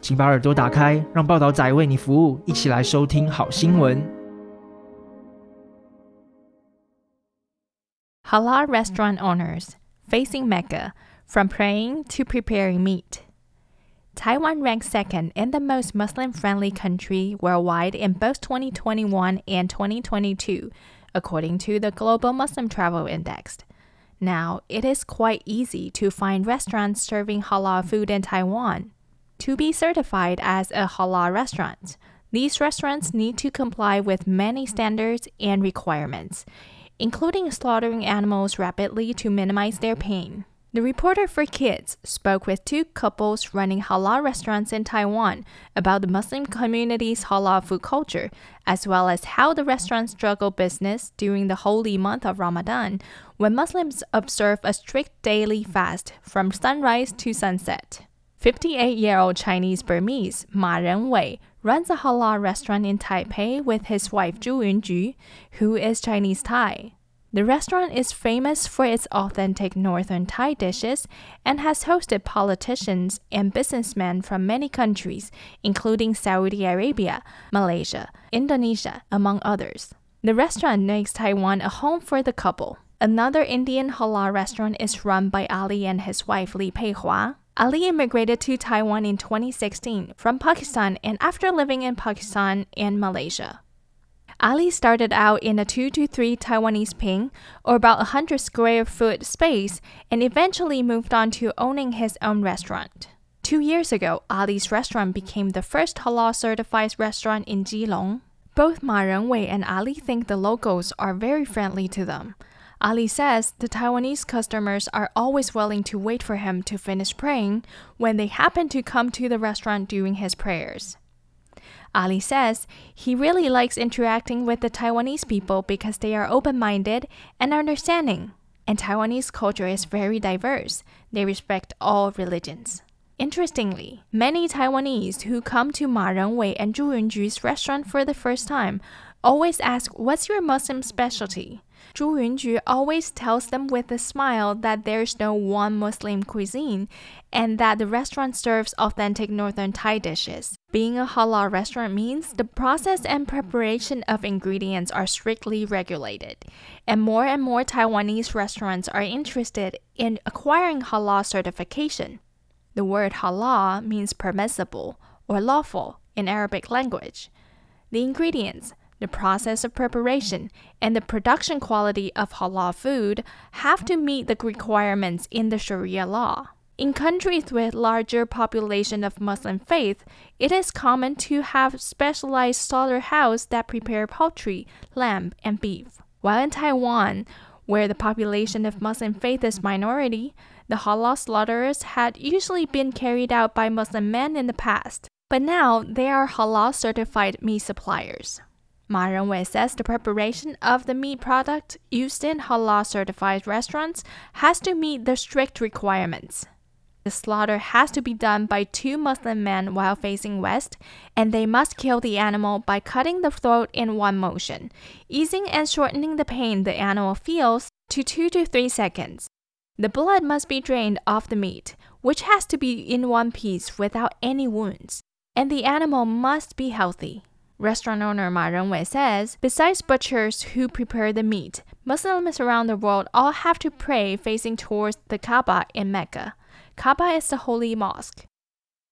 请把耳朵打开，让报道仔为你服务，一起来收听好新闻。 Halal restaurant owners facing Mecca from praying to preparing meat. Taiwan ranks second in the most Muslim friendly country worldwide in both 2021 and 2022, according to the Global Muslim Travel Index. Now, it is quite easy to find restaurants serving halal food in Taiwan. To be certified as a halal restaurant, these restaurants need to comply with many standards and requirements, including slaughtering animals rapidly to minimize their pain. The reporter for kids spoke with two couples running halal restaurants in Taiwan about the Muslim community's halal food culture, as well as how the restaurants struggle business during the holy month of Ramadan, when Muslims observe a strict daily fast from sunrise to sunset. 58 year old Chinese Burmese Ma Renwei runs a halal restaurant in Taipei with his wife Zhu Yunju, who is Chinese Thai. The restaurant is famous for its authentic northern Thai dishes and has hosted politicians and businessmen from many countries, including Saudi Arabia, Malaysia, Indonesia, among others. The restaurant makes Taiwan a home for the couple. Another Indian halal restaurant is run by Ali and his wife Li Peihua. Ali immigrated to Taiwan in 2016 from Pakistan and after living in Pakistan and Malaysia. Ali started out in a 2 to 3 Taiwanese ping, or about 100 square foot space, and eventually moved on to owning his own restaurant. Two years ago, Ali's restaurant became the first halal certified restaurant in Keelung. Both Ma Renwei and Ali think the locals are very friendly to them. Ali says the Taiwanese customers are always willing to wait for him to finish praying when they happen to come to the restaurant during his prayers. Ali says he really likes interacting with the Taiwanese people because they are open minded and understanding. And Taiwanese culture is very diverse. They respect all religions. Interestingly, many Taiwanese who come to Ma Renwei and Zhu Yunju's restaurant for the first time always ask, What's your Muslim specialty? Zhu Yunju always tells them with a smile that there's no one Muslim cuisine and that the restaurant serves authentic northern Thai dishes. Being a halal restaurant means the process and preparation of ingredients are strictly regulated, and more and more Taiwanese restaurants are interested in acquiring halal certification. The word halal means permissible or lawful in Arabic language. The ingredients, the process of preparation, and the production quality of halal food have to meet the requirements in the Sharia law. In countries with larger population of Muslim faith, it is common to have specialized slaughterhouse that prepare poultry, lamb, and beef. While in Taiwan, where the population of Muslim faith is minority, the halal slaughterers had usually been carried out by Muslim men in the past, but now they are halal certified meat suppliers. Ma Renwei says the preparation of the meat product used in halal certified restaurants has to meet the strict requirements. The slaughter has to be done by two Muslim men while facing west, and they must kill the animal by cutting the throat in one motion, easing and shortening the pain the animal feels to 2 to 3 seconds. The blood must be drained off the meat, which has to be in one piece without any wounds, and the animal must be healthy. Restaurant owner Ma Renwei says, besides butchers who prepare the meat, Muslims around the world all have to pray facing towards the Kaaba in Mecca. Kaaba is the holy mosque.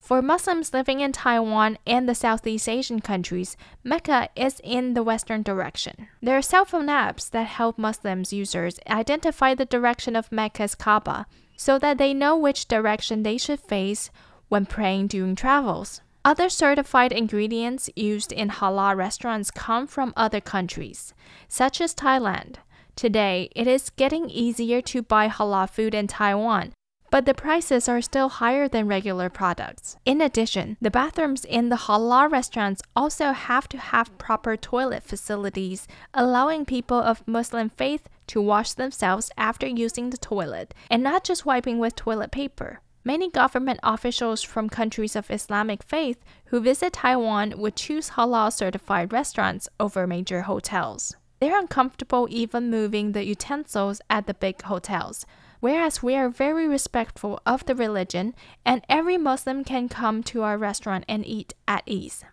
For Muslims living in Taiwan and the Southeast Asian countries, Mecca is in the western direction. There are cell phone apps that help Muslims users identify the direction of Mecca's Kaaba so that they know which direction they should face when praying during travels. Other certified ingredients used in halal restaurants come from other countries, such as Thailand. Today, it is getting easier to buy halal food in Taiwan, but the prices are still higher than regular products. In addition, the bathrooms in the halal restaurants also have to have proper toilet facilities, allowing people of Muslim faith to wash themselves after using the toilet and not just wiping with toilet paper. Many government officials from countries of Islamic faith who visit Taiwan would choose halal certified restaurants over major hotels. They're uncomfortable even moving the utensils at the big hotels, whereas we are very respectful of the religion and every Muslim can come to our restaurant and eat at ease.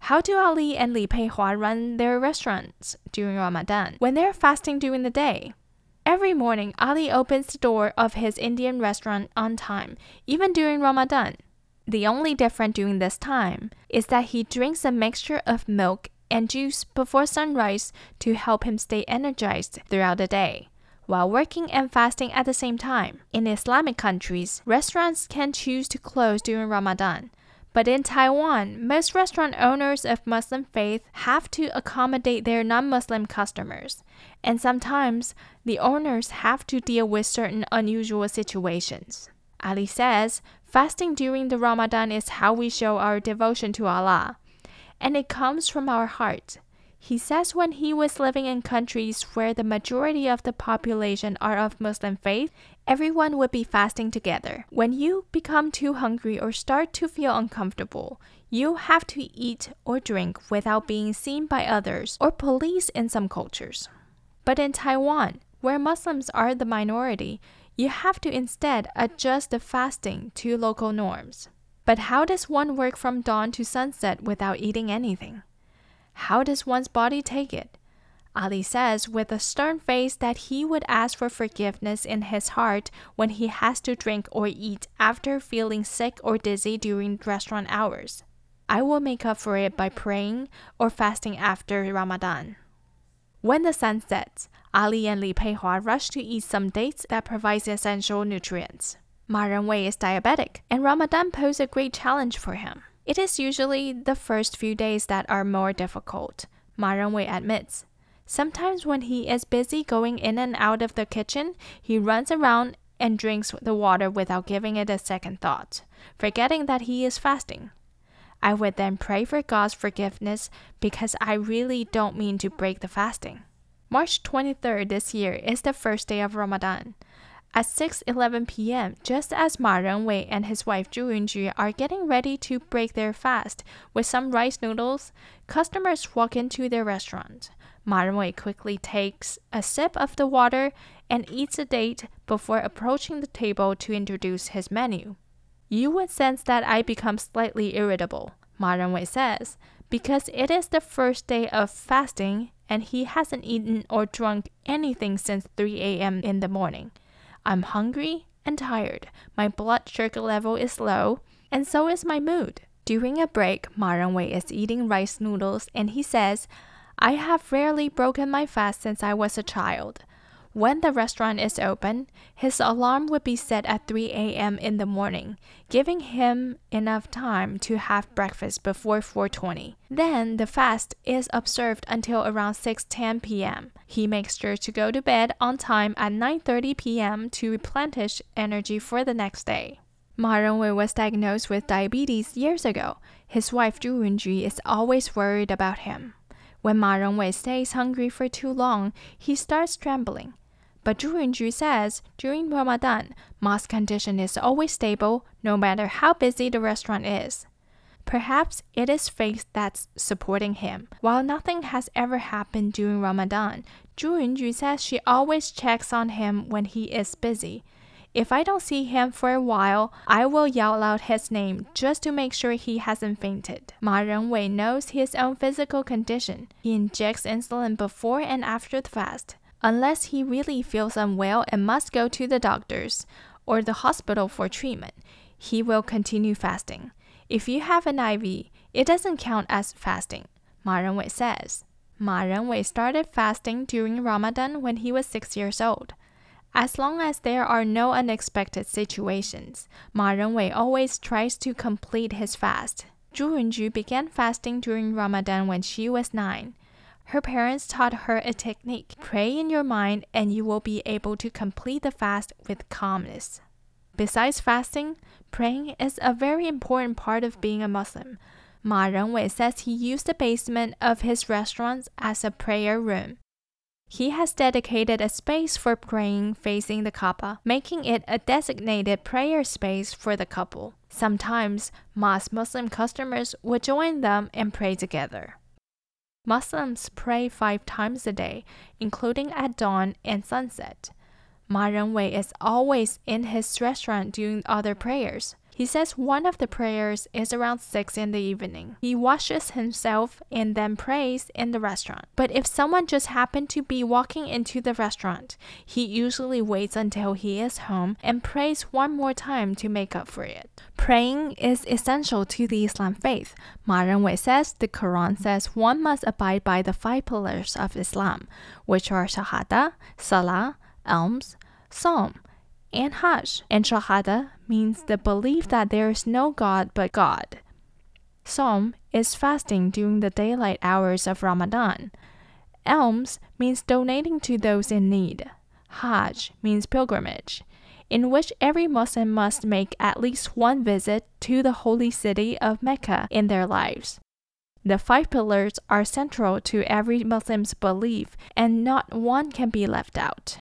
How do Ali and Li Peihua run their restaurants during Ramadan when they're fasting during the day? Every morning, Ali opens the door of his Indian restaurant on time, even during Ramadan. The only difference during this time is that he drinks a mixture of milk and juice before sunrise to help him stay energized throughout the day. While working and fasting at the same time. In Islamic countries, restaurants can choose to close during Ramadan. But in Taiwan, most restaurant owners of Muslim faith have to accommodate their non Muslim customers, and sometimes the owners have to deal with certain unusual situations. Ali says, fasting during the Ramadan is how we show our devotion to Allah, and it comes from our heart. He says when he was living in countries where the majority of the population are of Muslim faith, everyone would be fasting together. When you become too hungry or start to feel uncomfortable, you have to eat or drink without being seen by others or police in some cultures. But in Taiwan, where Muslims are the minority, you have to instead adjust the fasting to local norms. But how does one work from dawn to sunset without eating anything? How does one's body take it? Ali says with a stern face that he would ask for forgiveness in his heart when he has to drink or eat after feeling sick or dizzy during restaurant hours. I will make up for it by praying or fasting after Ramadan. When the sun sets, Ali and Li Peihua rush to eat some dates that provide essential nutrients. Ma Renwei is diabetic, and Ramadan poses a great challenge for him. It is usually the first few days that are more difficult, Ma admits. Sometimes when he is busy going in and out of the kitchen, he runs around and drinks the water without giving it a second thought, forgetting that he is fasting. I would then pray for God's forgiveness because I really don't mean to break the fasting. March 23rd this year is the first day of Ramadan. At 6:11 p.m., just as Ma Renwei and his wife Zhu Yunju are getting ready to break their fast with some rice noodles, customers walk into their restaurant. Ma Renwei quickly takes a sip of the water and eats a date before approaching the table to introduce his menu. You would sense that I become slightly irritable, Ma Renwei says, because it is the first day of fasting and he hasn't eaten or drunk anything since 3 a.m. in the morning. I'm hungry and tired. My blood sugar level is low, and so is my mood. During a break, Ma Renwei is eating rice noodles and he says, I have rarely broken my fast since I was a child. When the restaurant is open, his alarm would be set at 3 a.m. in the morning, giving him enough time to have breakfast before 4:20. Then the fast is observed until around 6:10 p.m. He makes sure to go to bed on time at 9:30 p.m. to replenish energy for the next day. Ma Renwei was diagnosed with diabetes years ago. His wife Zhu Yunju is always worried about him. When Ma Renwei stays hungry for too long, he starts trembling. But Zhu Yunju says during Ramadan, Ma's condition is always stable no matter how busy the restaurant is. Perhaps it is faith that's supporting him. While nothing has ever happened during Ramadan, Zhu Yunju says she always checks on him when he is busy. If I don't see him for a while, I will yell out his name just to make sure he hasn't fainted. Ma Renwei knows his own physical condition. He injects insulin before and after the fast unless he really feels unwell and must go to the doctors or the hospital for treatment. He will continue fasting. If you have an IV, it doesn't count as fasting, Ma Renwei says. Ma Renwei started fasting during Ramadan when he was six years old. As long as there are no unexpected situations, Ma Renwei always tries to complete his fast. Zhu Yunju began fasting during Ramadan when she was nine. Her parents taught her a technique pray in your mind, and you will be able to complete the fast with calmness. Besides fasting, praying is a very important part of being a Muslim. Ma Renwei says he used the basement of his restaurant as a prayer room. He has dedicated a space for praying facing the Kaaba, making it a designated prayer space for the couple. Sometimes, Ma's Muslim customers would join them and pray together. Muslims pray five times a day, including at dawn and sunset. Ma Renwei is always in his restaurant doing other prayers. He says one of the prayers is around 6 in the evening. He washes himself and then prays in the restaurant. But if someone just happened to be walking into the restaurant, he usually waits until he is home and prays one more time to make up for it. Praying is essential to the Islam faith. Ma Renwei says the Quran says one must abide by the five pillars of Islam, which are Shahada, Salah, Alms, Sawm, and Hajj. And Shahada means the belief that there is no God but God. Sawm is fasting during the daylight hours of Ramadan. Alms means donating to those in need. Hajj means pilgrimage, in which every Muslim must make at least one visit to the holy city of Mecca in their lives. The five pillars are central to every Muslim's belief, and not one can be left out.